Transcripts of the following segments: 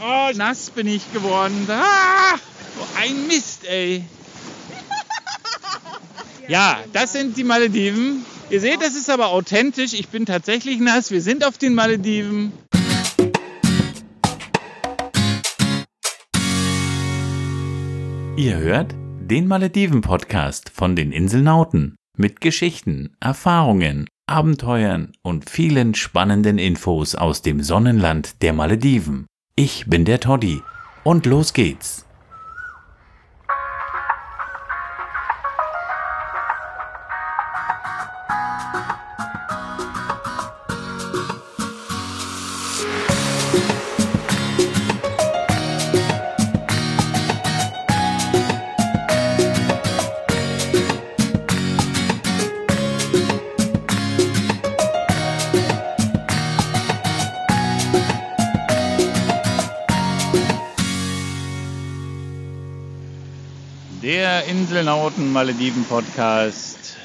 Oh, nass bin ich geworden. Ah, ein Mist, ey. Ja, das sind die Malediven. Ihr seht, das ist aber authentisch. Ich bin tatsächlich nass. Wir sind auf den Malediven. Ihr hört den Malediven-Podcast von den Inselnauten mit Geschichten, Erfahrungen, Abenteuern und vielen spannenden Infos aus dem Sonnenland der Malediven. Ich bin der Toddy und los geht's. Inselnauten Malediven Podcast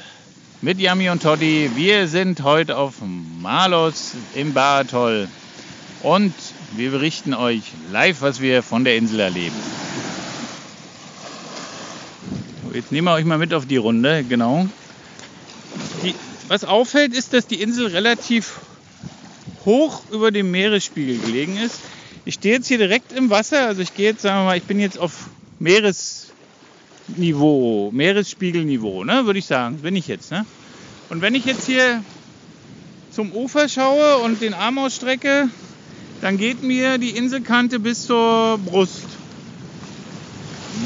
mit Yami und Toddy. Wir sind heute auf Malos im Baratol und wir berichten euch live, was wir von der Insel erleben. Jetzt nehmen wir euch mal mit auf die Runde, genau. Die, was auffällt, ist, dass die Insel relativ hoch über dem Meeresspiegel gelegen ist. Ich stehe jetzt hier direkt im Wasser, also ich gehe jetzt, sagen wir mal, ich bin jetzt auf Meeresniveau, Meeresspiegelniveau, ne, würde ich sagen, bin ich jetzt. Ne? Und wenn ich jetzt hier zum Ufer schaue und den Arm ausstrecke, dann geht mir die Inselkante bis zur Brust.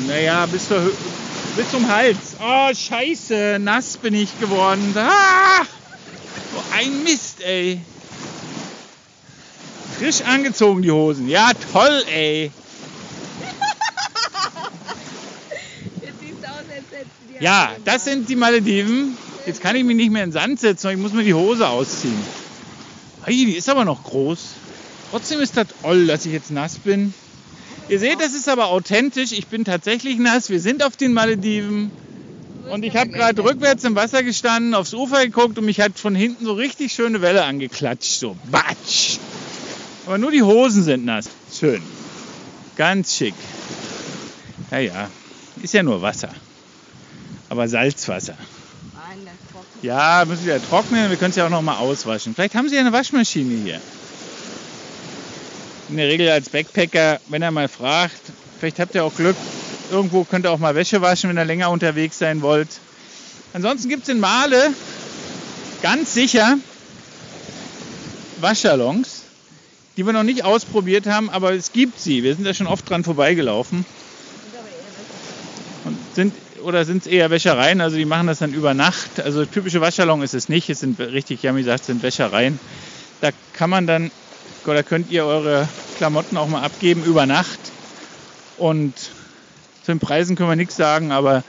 Naja, bis, zur, bis zum Hals. Oh, scheiße, nass bin ich geworden. Ah, so ein Mist, ey. Frisch angezogen, die Hosen. Ja, toll, ey. Jetzt siehst du aus, als hättest du die Ja, das sind die Malediven. Jetzt kann ich mich nicht mehr in den Sand setzen, ich muss mir die Hose ausziehen. Hey, die ist aber noch groß. Trotzdem ist das toll, dass ich jetzt nass bin. Ihr seht, das ist aber authentisch. Ich bin tatsächlich nass. Wir sind auf den Malediven. Und ich habe gerade rückwärts im Wasser gestanden, aufs Ufer geguckt und mich hat von hinten so richtig schöne Welle angeklatscht. So, batsch. Aber nur die Hosen sind nass. Schön. Ganz schick. Ja, ja. Ist ja nur Wasser. Aber Salzwasser. Ja, müssen wir ja trocknen. Wir können es ja auch noch mal auswaschen. Vielleicht haben Sie ja eine Waschmaschine hier. In der Regel als Backpacker, wenn er mal fragt, vielleicht habt ihr auch Glück, irgendwo könnt ihr auch mal Wäsche waschen, wenn ihr länger unterwegs sein wollt. Ansonsten gibt es in Male ganz sicher Waschsalons, die wir noch nicht ausprobiert haben, aber es gibt sie. Wir sind da schon oft dran vorbeigelaufen. Und sind oder sind es eher Wäschereien, also die machen das dann über Nacht. Also typische Waschsalon ist es nicht, es sind richtig, Yami sagt, es sind Wäschereien. Da kann man dann oder könnt ihr eure Klamotten auch mal abgeben über Nacht. Und zu den Preisen können wir nichts sagen, aber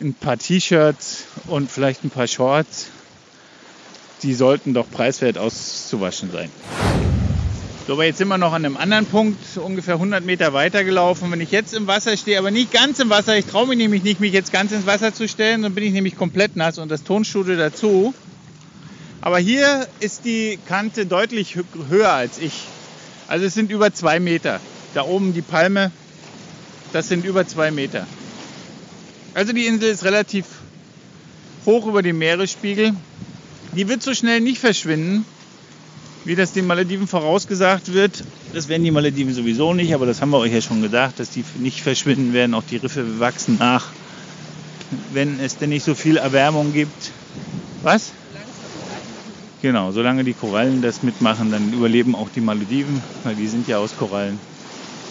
ein paar T-Shirts und vielleicht ein paar Shorts, die sollten doch preiswert auszuwaschen sein. So, aber jetzt sind wir noch an einem anderen Punkt, ungefähr 100 Meter weiter gelaufen. Wenn ich jetzt im Wasser stehe, aber nicht ganz im Wasser, ich traue mich nämlich nicht, mich jetzt ganz ins Wasser zu stellen, dann bin ich nämlich komplett nass und das Tonstudio dazu. Aber hier ist die Kante deutlich hö- höher als ich. Also es sind über zwei Meter. Da oben die Palme, das sind über zwei Meter. Also die Insel ist relativ hoch über dem Meeresspiegel. Die wird so schnell nicht verschwinden, wie das den Malediven vorausgesagt wird. Das werden die Malediven sowieso nicht, aber das haben wir euch ja schon gesagt, dass die nicht verschwinden werden. Auch die Riffe wachsen nach, wenn es denn nicht so viel Erwärmung gibt. Was? Genau, solange die Korallen das mitmachen, dann überleben auch die Malediven, weil die sind ja aus Korallen.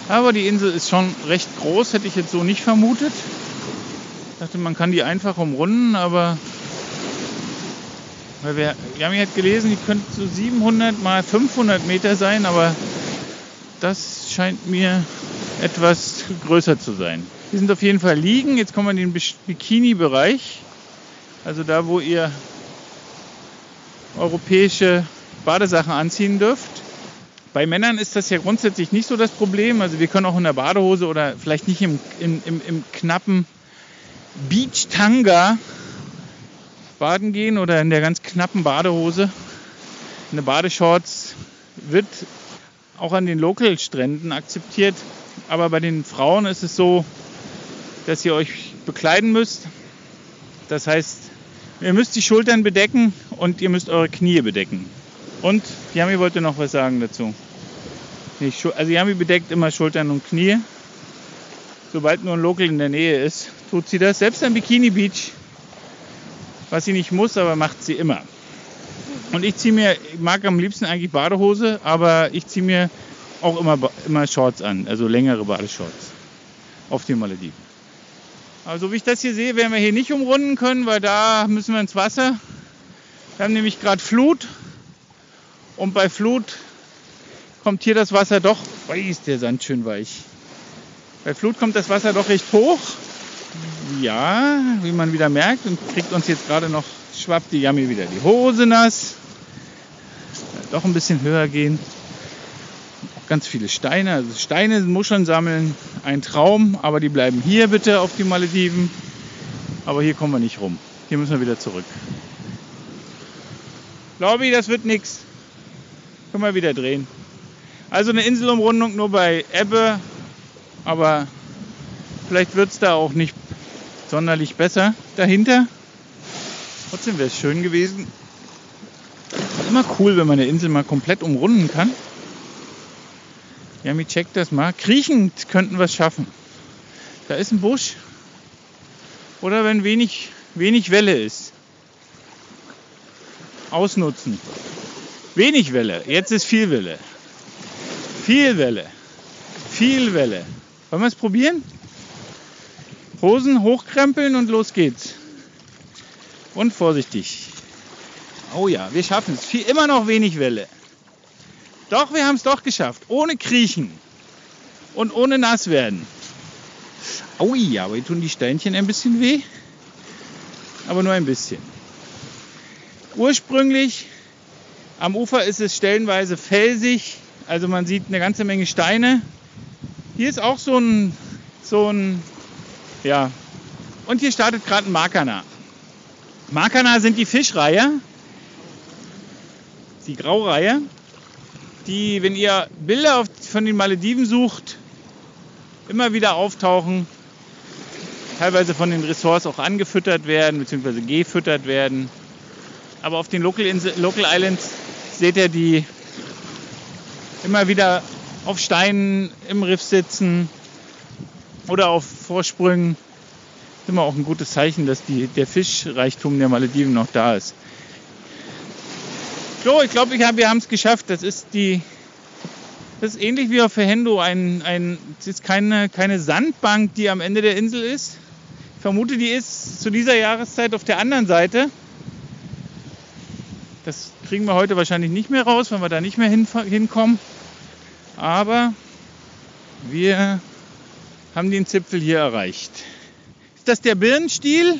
Aber die Insel ist schon recht groß, hätte ich jetzt so nicht vermutet. Ich dachte, man kann die einfach umrunden, aber weil wir, wir haben jetzt gelesen, die könnten so 700 mal 500 Meter sein, aber das scheint mir etwas größer zu sein. Wir sind auf jeden Fall liegen. Jetzt kommen wir in den Bikini-Bereich. Also da, wo ihr europäische Badesachen anziehen dürft. Bei Männern ist das ja grundsätzlich nicht so das Problem. Also wir können auch in der Badehose oder vielleicht nicht im, im, im, im knappen Beach-Tanga baden gehen oder in der ganz knappen Badehose. Eine Badeshorts wird auch an den Local-Stränden akzeptiert. Aber bei den Frauen ist es so, dass ihr euch bekleiden müsst. Das heißt, ihr müsst die Schultern bedecken und ihr müsst eure Knie bedecken. Und Yami wollte noch was sagen dazu. Also Yami bedeckt immer Schultern und Knie. Sobald nur ein Local in der Nähe ist, tut sie das. Selbst am Bikini Beach, was sie nicht muss, aber macht sie immer. Und ich ziehe mir, ich mag am liebsten eigentlich Badehose, aber ich ziehe mir auch immer, immer Shorts an, also längere Badeshorts auf den Malediven. Also wie ich das hier sehe, werden wir hier nicht umrunden können, weil da müssen wir ins Wasser. Wir haben nämlich gerade Flut und bei Flut kommt hier das Wasser doch, oh, ist der Sand schön weich. Bei Flut kommt das Wasser doch recht hoch. Ja, wie man wieder merkt und kriegt uns jetzt gerade noch, schwappt die Yami wieder die Hose nass. Doch ein bisschen höher gehen ganz viele Steine. Also Steine, Muscheln sammeln, ein Traum, aber die bleiben hier bitte auf die Malediven. Aber hier kommen wir nicht rum. Hier müssen wir wieder zurück. Ich, das wird nichts. Können wir wieder drehen. Also eine Inselumrundung nur bei Ebbe, aber vielleicht wird es da auch nicht sonderlich besser dahinter. Trotzdem wäre es schön gewesen. Immer cool, wenn man eine Insel mal komplett umrunden kann. Jami, check das mal. Kriechend könnten wir es schaffen. Da ist ein Busch. Oder wenn wenig, wenig Welle ist. Ausnutzen. Wenig Welle. Jetzt ist viel Welle. Viel Welle. Viel Welle. Wollen wir es probieren? Hosen hochkrempeln und los geht's. Und vorsichtig. Oh ja, wir schaffen es. Immer noch wenig Welle. Doch, wir haben es doch geschafft. Ohne Kriechen. Und ohne nass werden. Aui, aber hier tun die Steinchen ein bisschen weh. Aber nur ein bisschen. Ursprünglich am Ufer ist es stellenweise felsig. Also man sieht eine ganze Menge Steine. Hier ist auch so ein, so ein, ja. Und hier startet gerade ein Makana. Makana sind die Fischreihe. Die Graureihe die, wenn ihr Bilder von den Malediven sucht, immer wieder auftauchen, teilweise von den Ressorts auch angefüttert werden bzw. gefüttert werden. Aber auf den Local, Insel, Local Islands seht ihr die immer wieder auf Steinen im Riff sitzen oder auf Vorsprüngen. Ist immer auch ein gutes Zeichen, dass die, der Fischreichtum der Malediven noch da ist. So, ich glaube, hab, wir haben es geschafft. Das ist die. Das ist ähnlich wie auf Verhendo. Ein, ein, es ist keine, keine Sandbank, die am Ende der Insel ist. Ich vermute, die ist zu dieser Jahreszeit auf der anderen Seite. Das kriegen wir heute wahrscheinlich nicht mehr raus, wenn wir da nicht mehr hin, hinkommen. Aber wir haben den Zipfel hier erreicht. Ist das der Birnenstiel?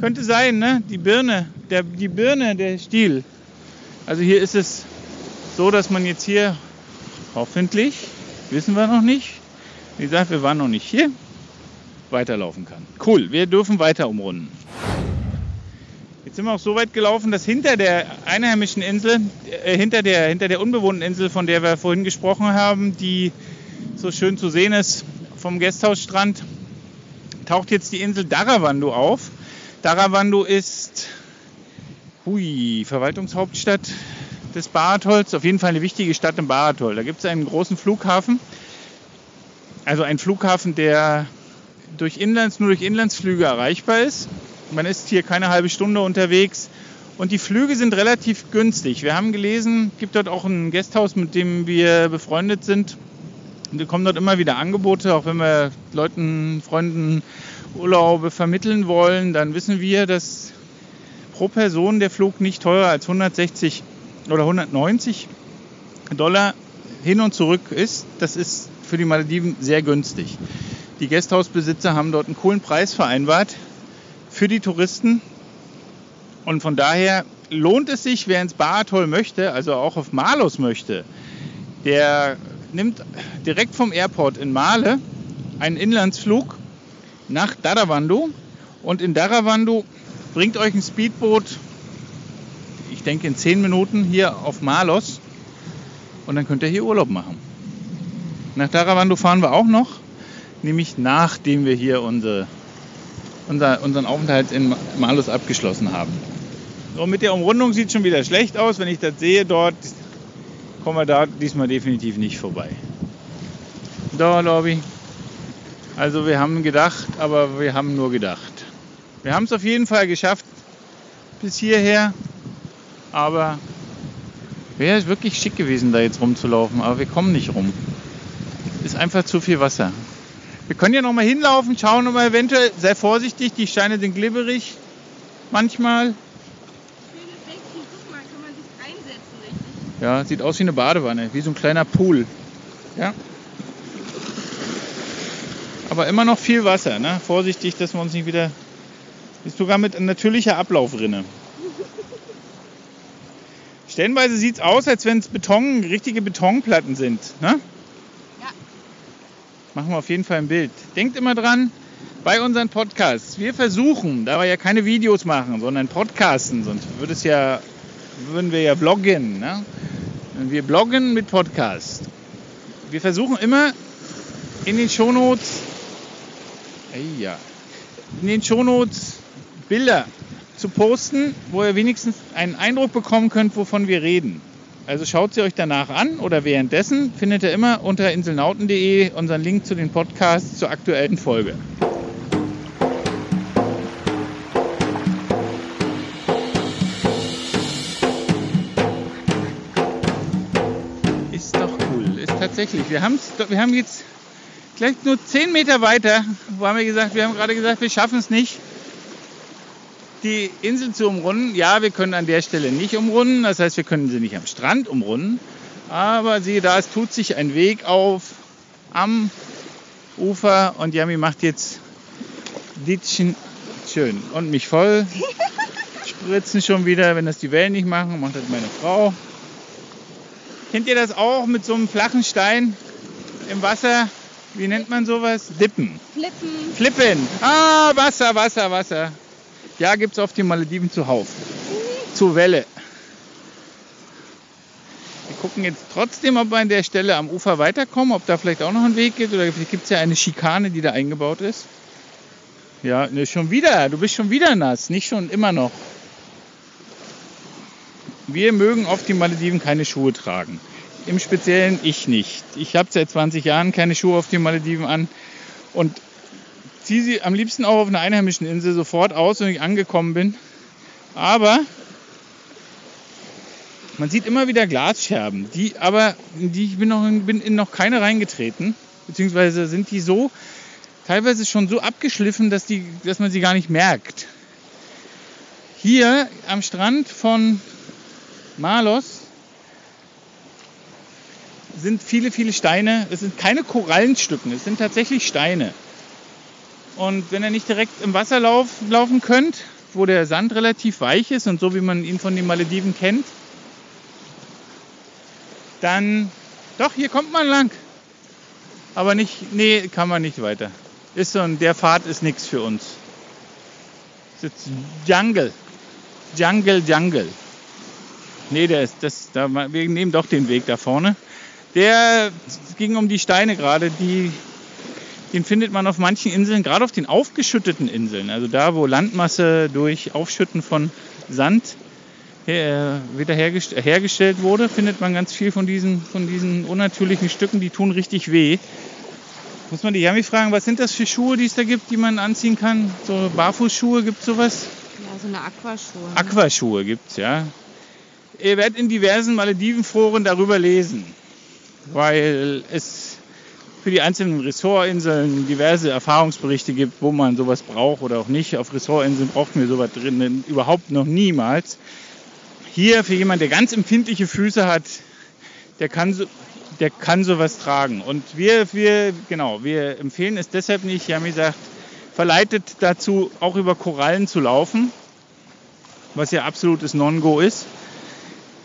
Könnte sein, ne? Die Birne, der, die Birne, der Stiel. Also hier ist es so, dass man jetzt hier hoffentlich, wissen wir noch nicht, wie gesagt, wir waren noch nicht hier, weiterlaufen kann. Cool, wir dürfen weiter umrunden. Jetzt sind wir auch so weit gelaufen, dass hinter der einheimischen Insel, äh, hinter, der, hinter der unbewohnten Insel, von der wir vorhin gesprochen haben, die so schön zu sehen ist vom Gästhausstrand, taucht jetzt die Insel Daravando auf. Daravando ist Hui, Verwaltungshauptstadt des Baratolls. Auf jeden Fall eine wichtige Stadt im Baratol. Da gibt es einen großen Flughafen. Also einen Flughafen, der durch Inlands, nur durch Inlandsflüge erreichbar ist. Man ist hier keine halbe Stunde unterwegs. Und die Flüge sind relativ günstig. Wir haben gelesen, es gibt dort auch ein Gasthaus, mit dem wir befreundet sind. Kommen dort immer wieder Angebote, auch wenn wir Leuten, Freunden Urlaube vermitteln wollen, dann wissen wir, dass pro Person der Flug nicht teurer als 160 oder 190 Dollar hin und zurück ist. Das ist für die Malediven sehr günstig. Die Gasthausbesitzer haben dort einen coolen Preis vereinbart für die Touristen. Und von daher lohnt es sich, wer ins Baratoll möchte, also auch auf Malos möchte, der nimmt direkt vom Airport in Male einen Inlandsflug nach Daravando und in Daravando bringt euch ein Speedboot, ich denke in 10 Minuten hier auf Malos. und dann könnt ihr hier Urlaub machen. Nach Taravando fahren wir auch noch, nämlich nachdem wir hier unsere, unser, unseren Aufenthalt in Malus abgeschlossen haben. So, mit der Umrundung sieht schon wieder schlecht aus. Wenn ich das sehe dort, kommen wir da diesmal definitiv nicht vorbei. Da, Lobby. Also wir haben gedacht, aber wir haben nur gedacht. Wir haben es auf jeden Fall geschafft bis hierher. Aber wäre wirklich schick gewesen, da jetzt rumzulaufen. Aber wir kommen nicht rum. Ist einfach zu viel Wasser. Wir können ja noch mal hinlaufen, schauen aber eventuell, sei vorsichtig, die Steine sind glibberig. Manchmal. Schönes Bäckchen, guck mal, kann man sich reinsetzen, richtig? Ja, sieht aus wie eine Badewanne, wie so ein kleiner Pool. Ja. Aber immer noch viel Wasser, ne? Vorsichtig, dass wir uns nicht wieder. Ist sogar mit natürlicher Ablaufrinne. Stellenweise sieht es aus, als wenn es Beton, richtige Betonplatten sind. Ne? Ja. Machen wir auf jeden Fall ein Bild. Denkt immer dran, bei unseren Podcasts, wir versuchen, da wir ja keine Videos machen, sondern Podcasten, sonst würde es ja, würden wir ja bloggen. Ne? Wir bloggen mit Podcast. Wir versuchen immer in den Shownotes, ja, in den Shownotes Bilder zu posten, wo ihr wenigstens einen Eindruck bekommen könnt, wovon wir reden. Also schaut sie euch danach an oder währenddessen findet ihr immer unter inselnauten.de unseren Link zu den Podcasts zur aktuellen Folge. Tatsächlich. Wir, haben's, wir haben jetzt gleich nur 10 Meter weiter, wo haben wir gesagt, wir haben gerade gesagt, wir schaffen es nicht, die Insel zu umrunden. Ja, wir können an der Stelle nicht umrunden, das heißt, wir können sie nicht am Strand umrunden. Aber siehe da, es tut sich ein Weg auf am Ufer und Yami macht jetzt Ditchen schön und mich voll spritzen schon wieder, wenn das die Wellen nicht machen, macht das meine Frau. Kennt ihr das auch mit so einem flachen Stein im Wasser? Wie nennt man sowas? Dippen. Flippen. Flippen. Ah, Wasser, Wasser, Wasser. Ja, gibt es auf den Malediven zuhauf. Zur Welle. Wir gucken jetzt trotzdem, ob wir an der Stelle am Ufer weiterkommen, ob da vielleicht auch noch ein Weg gibt. Oder gibt es ja eine Schikane, die da eingebaut ist. Ja, ne, schon wieder. Du bist schon wieder nass. Nicht schon immer noch. Wir mögen auf den Malediven keine Schuhe tragen. Im Speziellen ich nicht. Ich habe seit 20 Jahren keine Schuhe auf den Malediven an und ziehe sie am liebsten auch auf einer einheimischen Insel sofort aus, wenn ich angekommen bin. Aber man sieht immer wieder Glasscherben, die aber die ich bin noch bin in noch keine reingetreten, beziehungsweise sind die so teilweise schon so abgeschliffen, dass die dass man sie gar nicht merkt. Hier am Strand von Malos sind viele, viele Steine. Es sind keine Korallenstücken, es sind tatsächlich Steine. Und wenn ihr nicht direkt im Wasser lauf, laufen könnt, wo der Sand relativ weich ist und so wie man ihn von den Malediven kennt, dann doch, hier kommt man lang. Aber nicht, nee, kann man nicht weiter. Ist so ein, der Pfad ist nichts für uns. Ist jetzt Jungle. Jungle, Jungle. Nee, der ist, das, da, wir nehmen doch den Weg da vorne. Der es ging um die Steine gerade, die, den findet man auf manchen Inseln, gerade auf den aufgeschütteten Inseln, also da, wo Landmasse durch Aufschütten von Sand her, wieder hergest hergestellt wurde, findet man ganz viel von diesen, von diesen unnatürlichen Stücken, die tun richtig weh. Muss man die Yami fragen, was sind das für Schuhe, die es da gibt, die man anziehen kann? So Barfußschuhe, gibt es sowas? Ja, so eine Aquaschuhe. ne? Aquaschuhe gibt's, ja. Ihr werdet in diversen Maledivenforen darüber lesen, weil es für die einzelnen Ressortinseln diverse Erfahrungsberichte gibt, wo man sowas braucht oder auch nicht. Auf Ressortinseln brauchten wir sowas drinnen überhaupt noch niemals. Hier für jemand, der ganz empfindliche Füße hat, der kann so, der kann sowas tragen. Und wir, wir, genau, wir empfehlen es deshalb nicht. Yami sagt, verleitet dazu, auch über Korallen zu laufen, was ja absolutes Non-Go ist.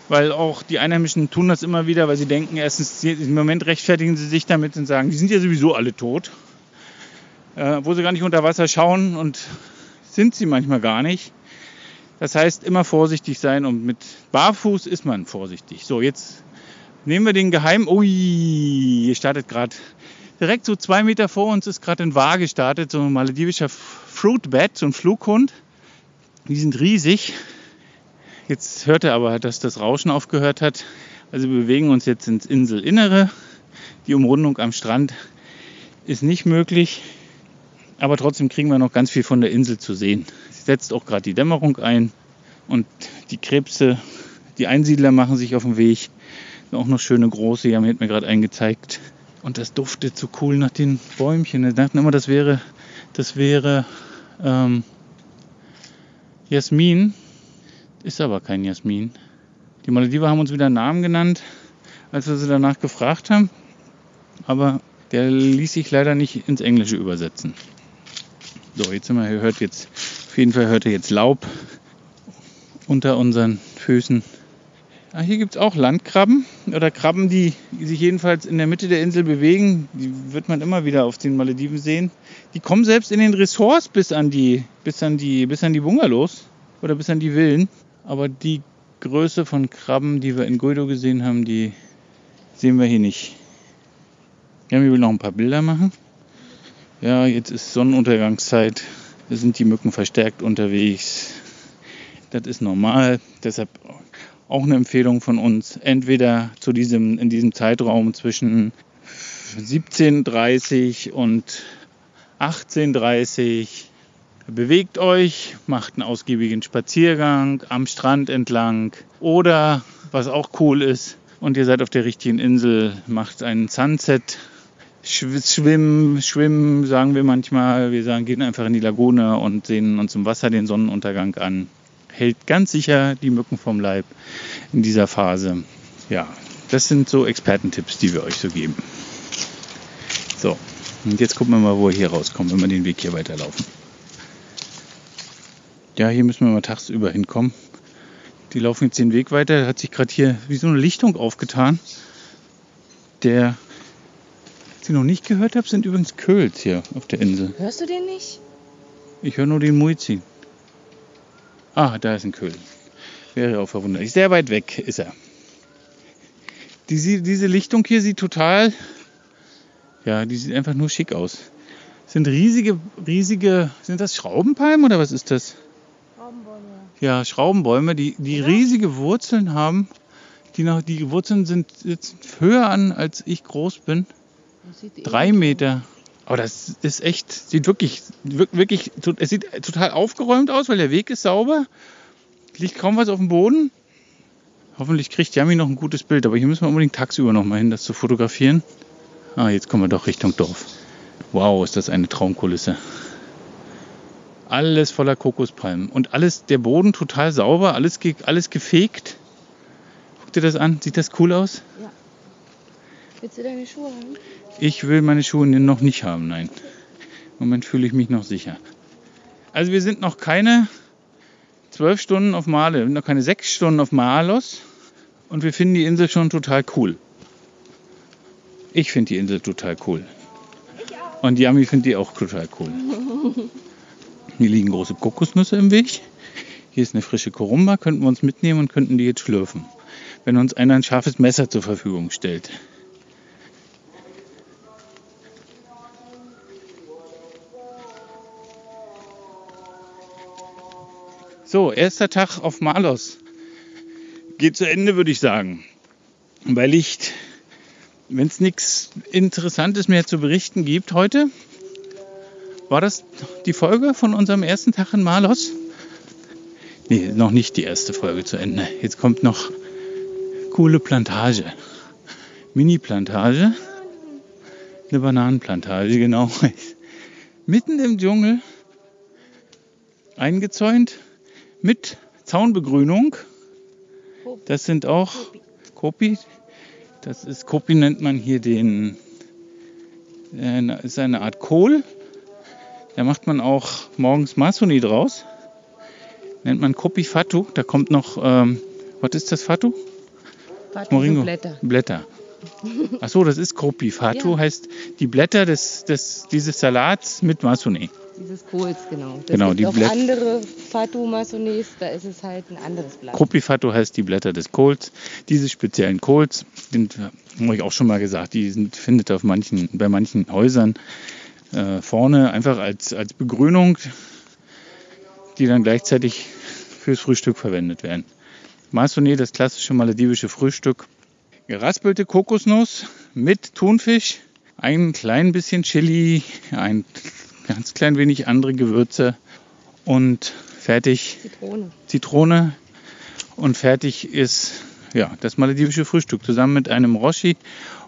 Weil auch die Einheimischen tun das immer wieder, weil sie denken, erstens, im Moment rechtfertigen sie sich damit und sagen, die sind ja sowieso alle tot. Äh, wo sie gar nicht unter Wasser schauen und sind sie manchmal gar nicht. Das heißt, immer vorsichtig sein und mit Barfuß ist man vorsichtig. So, jetzt Nehmen wir den geheimen. Ui, hier startet gerade. Direkt so zwei Meter vor uns ist gerade ein Wahr gestartet, so ein maledivischer Fruitbat, so ein Flughund. Die sind riesig. Jetzt hört er aber, dass das Rauschen aufgehört hat. Also wir bewegen uns jetzt ins Inselinnere. Die Umrundung am Strand ist nicht möglich. Aber trotzdem kriegen wir noch ganz viel von der Insel zu sehen. Es setzt auch gerade die Dämmerung ein und die Krebse, die Einsiedler machen sich auf den Weg. Auch noch schöne große, die haben mir gerade einen gezeigt. Und das duftet so cool nach den Bäumchen. Wir dachten immer, das wäre, das wäre ähm, Jasmin. Ist aber kein Jasmin. Die Malediver haben uns wieder einen Namen genannt, als wir sie danach gefragt haben. Aber der ließ sich leider nicht ins Englische übersetzen. So, jetzt sind wir, hört jetzt, auf jeden Fall hört ihr jetzt Laub unter unseren Füßen. Ah, hier gibt es auch Landkrabben oder Krabben, die sich jedenfalls in der Mitte der Insel bewegen. Die wird man immer wieder auf den Malediven sehen. Die kommen selbst in den Ressorts bis an die, bis an die, bis an die Bungalows oder bis an die Villen. Aber die Größe von Krabben, die wir in Guido gesehen haben, die sehen wir hier nicht. Ja, wir will noch ein paar Bilder machen. Ja, jetzt ist Sonnenuntergangszeit. Da sind die Mücken verstärkt unterwegs. Das ist normal. Deshalb auch eine Empfehlung von uns. Entweder zu diesem, in diesem Zeitraum zwischen 17.30 und 18.30 bewegt euch, macht einen ausgiebigen Spaziergang am Strand entlang oder was auch cool ist und ihr seid auf der richtigen Insel, macht einen Sunset Schwimmen, schwimmen, sagen wir manchmal. Wir sagen, gehen einfach in die Lagune und sehen uns im Wasser den Sonnenuntergang an. Hält ganz sicher die Mücken vom Leib in dieser Phase. Ja, das sind so Expertentipps, die wir euch so geben. So, und jetzt gucken wir mal, wo wir hier rauskommen, wenn wir den Weg hier weiterlaufen. Ja, hier müssen wir mal tagsüber hinkommen. Die laufen jetzt den Weg weiter. Da hat sich gerade hier wie so eine Lichtung aufgetan. Der die noch nicht gehört habe, sind übrigens Köls hier auf der Insel. Hörst du den nicht? Ich höre nur den Muizin. Ah, da ist ein Köhl. Wäre auch verwunderlich. Sehr weit weg ist er. Die, diese Lichtung hier sieht total, ja, die sieht einfach nur schick aus. Sind riesige, riesige, sind das Schraubenpalmen oder was ist das? Ja, Schraubenbäume, die, die riesige Wurzeln haben. Die, noch, die Wurzeln sind jetzt höher an, als ich groß bin. Drei Meter. Aber das ist echt, sieht wirklich, wirklich, es sieht total aufgeräumt aus, weil der Weg ist sauber. Liegt kaum was auf dem Boden. Hoffentlich kriegt Yami noch ein gutes Bild, aber hier müssen wir unbedingt tagsüber noch mal hin, das zu fotografieren. Ah, jetzt kommen wir doch Richtung Dorf. Wow, ist das eine Traumkulisse. Alles voller Kokospalmen und alles, der Boden total sauber, alles, alles gefegt. Guck dir das an, sieht das cool aus? Ja. Willst du deine Schuhe haben? Ich will meine Schuhe noch nicht haben, nein. Im Moment fühle ich mich noch sicher. Also wir sind noch keine zwölf Stunden auf Male, noch keine sechs Stunden auf Malos und wir finden die Insel schon total cool. Ich finde die Insel total cool. Und Yami findet die auch total cool. Hier liegen große Kokosnüsse im Weg. Hier ist eine frische Korumba, könnten wir uns mitnehmen und könnten die jetzt schlürfen. Wenn uns einer ein scharfes Messer zur Verfügung stellt. So, erster Tag auf Malos. Geht zu Ende, würde ich sagen. Bei Licht. Wenn es nichts Interessantes mehr zu berichten gibt heute, war das die Folge von unserem ersten Tag in Malos? Nee, noch nicht die erste Folge zu Ende. Jetzt kommt noch coole Plantage. Mini-Plantage. Eine Bananenplantage, genau. Mitten im Dschungel. Eingezäunt mit Zaunbegrünung. Das sind auch Kopi. Das ist Kopi nennt man hier den, äh, ist eine Art Kohl. Da macht man auch morgens Masoni draus. Nennt man Kopi Fatu. Da kommt noch, ähm, was ist das Fatu? Fatu Moringo. Blätter. Blätter. Achso, das ist Kopi. Fatu ja. heißt die Blätter des, des, dieses Salats mit Masoni. Dieses Kohls, genau. Das genau, die auch andere Fatu Masones, da ist es halt ein anderes Blatt. Fatu heißt die Blätter des Kohls, dieses speziellen Kohls. den habe ich auch schon mal gesagt, die sind, findet auf manchen, bei manchen Häusern äh, vorne einfach als, als Begrünung, die dann gleichzeitig fürs Frühstück verwendet werden. Masone, das klassische maledivische Frühstück. Geraspelte Kokosnuss mit Thunfisch, ein klein bisschen Chili, ein ganz klein wenig andere Gewürze und fertig Zitrone. Zitrone und fertig ist ja, das maledivische Frühstück zusammen mit einem Roshi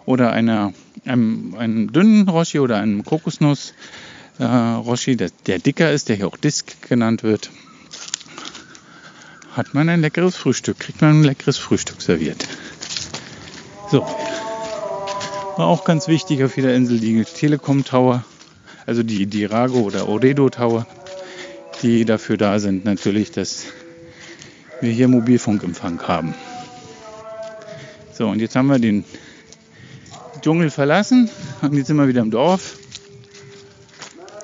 oder einer, einem, einem dünnen Roshi oder einem Kokosnuss äh, der, der dicker ist, der hier auch Disk genannt wird, hat man ein leckeres Frühstück, kriegt man ein leckeres Frühstück serviert. So, war auch ganz wichtig auf jeder Insel die Telekom Tower, also die Dirago oder Oredo Tower, die dafür da sind natürlich, dass wir hier Mobilfunkempfang haben. So, und jetzt haben wir den Dschungel verlassen und jetzt sind wir wieder im Dorf.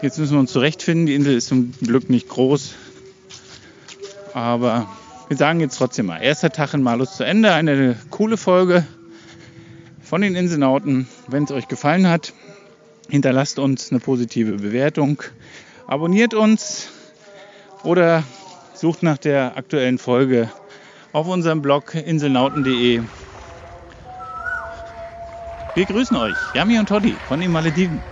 Jetzt müssen wir uns zurechtfinden. Die Insel ist zum Glück nicht groß. Aber wir sagen jetzt trotzdem mal, erster Tag in Malus zu Ende. Eine coole Folge von den Inselnauten. Wenn es euch gefallen hat, hinterlasst uns eine positive Bewertung. Abonniert uns oder sucht nach der aktuellen Folge auf unserem Blog inselnauten.de. Wir grüßen euch, Yami und Toddy von den Malediven.